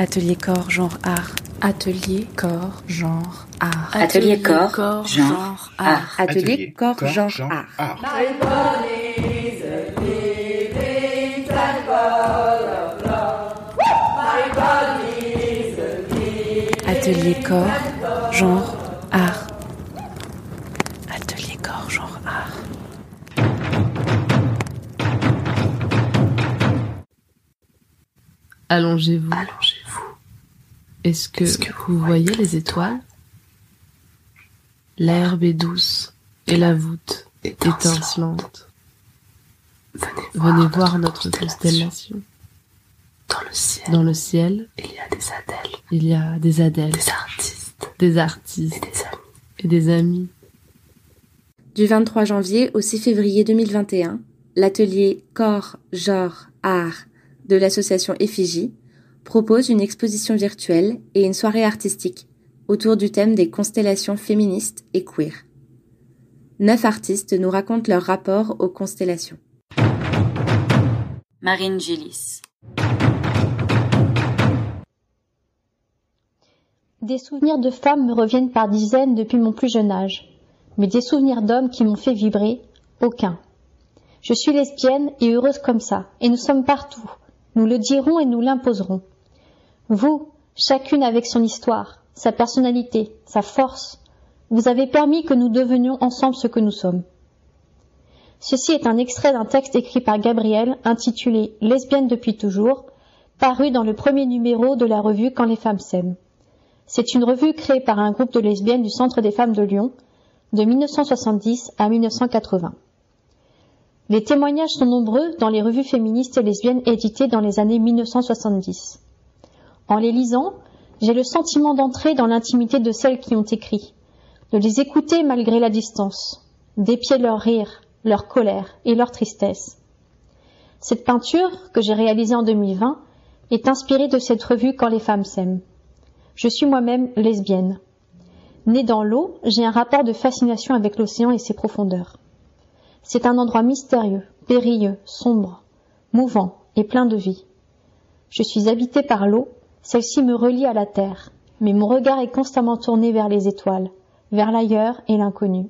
Atelier corps, genre art. Atelier corps, genre art. Atelier corps, genre art. Atelier corps, genre art. Atelier corps, genre art. Atelier corps, genre art. Allongez-vous. Est-ce que, vous voyez les étoiles? L'herbe est douce et la voûte étincelante. Venez voir notre constellation. Dans le ciel, Dans le ciel, il y a des adèles, il y a des adèles, des artistes des artistes et des amis. et des amis. Du 23 janvier au 6 février 2021, l'atelier Corps, Genre, Art de l'association Effigie propose une exposition virtuelle et une soirée artistique autour du thème des constellations féministes et queer. Neuf artistes nous racontent leur rapport aux constellations. Marine Gillis. Des souvenirs de femmes me reviennent par dizaines depuis mon plus jeune âge, mais des souvenirs d'hommes qui m'ont fait vibrer, aucun. Je suis lesbienne et heureuse comme ça, et nous sommes partout. Nous le dirons et nous l'imposerons. Vous, chacune avec son histoire, sa personnalité, sa force, vous avez permis que nous devenions ensemble ce que nous sommes. Ceci est un extrait d'un texte écrit par Gabrielle intitulé Lesbienne depuis toujours, paru dans le premier numéro de la revue Quand les femmes s'aiment. C'est une revue créée par un groupe de lesbiennes du Centre des femmes de Lyon de 1970 à 1980. Les témoignages sont nombreux dans les revues féministes et lesbiennes éditées dans les années 1970. En les lisant, j'ai le sentiment d'entrer dans l'intimité de celles qui ont écrit, de les écouter malgré la distance, d'épier leur rire, leur colère et leur tristesse. Cette peinture, que j'ai réalisée en 2020, est inspirée de cette revue Quand les femmes s'aiment. Je suis moi-même lesbienne. Née dans l'eau, j'ai un rapport de fascination avec l'océan et ses profondeurs. C'est un endroit mystérieux, périlleux, sombre, mouvant et plein de vie. Je suis habitée par l'eau, celle-ci me relie à la terre, mais mon regard est constamment tourné vers les étoiles, vers l'ailleurs et l'inconnu.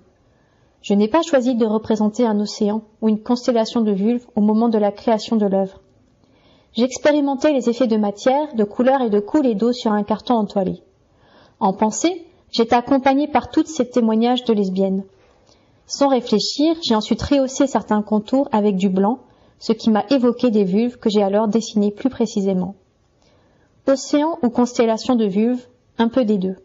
Je n'ai pas choisi de représenter un océan ou une constellation de vulves au moment de la création de l'œuvre. J'ai expérimenté les effets de matière, de couleur et de coulée d'eau sur un carton entoilé. En pensée, j'étais accompagnée par tous ces témoignages de lesbiennes. Sans réfléchir, j'ai ensuite rehaussé certains contours avec du blanc, ce qui m'a évoqué des vulves que j'ai alors dessinées plus précisément. Océan ou constellation de vulves, un peu des deux.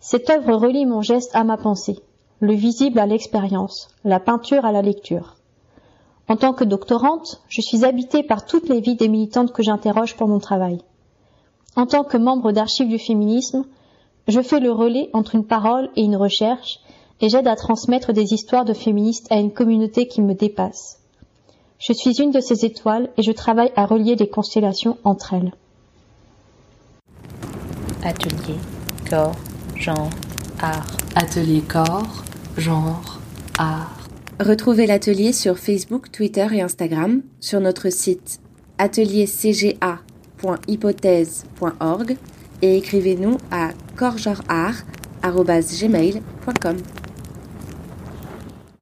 Cette œuvre relie mon geste à ma pensée, le visible à l'expérience, la peinture à la lecture. En tant que doctorante, je suis habitée par toutes les vies des militantes que j'interroge pour mon travail. En tant que membre d'archives du féminisme, je fais le relais entre une parole et une recherche et j'aide à transmettre des histoires de féministes à une communauté qui me dépasse. Je suis une de ces étoiles et je travaille à relier les constellations entre elles. Atelier corps, genre art. Atelier corps, genre art. Retrouvez l'atelier sur Facebook, Twitter et Instagram, sur notre site ateliercga.hypothèse.org et écrivez-nous à corpsgenreart@gmail.com.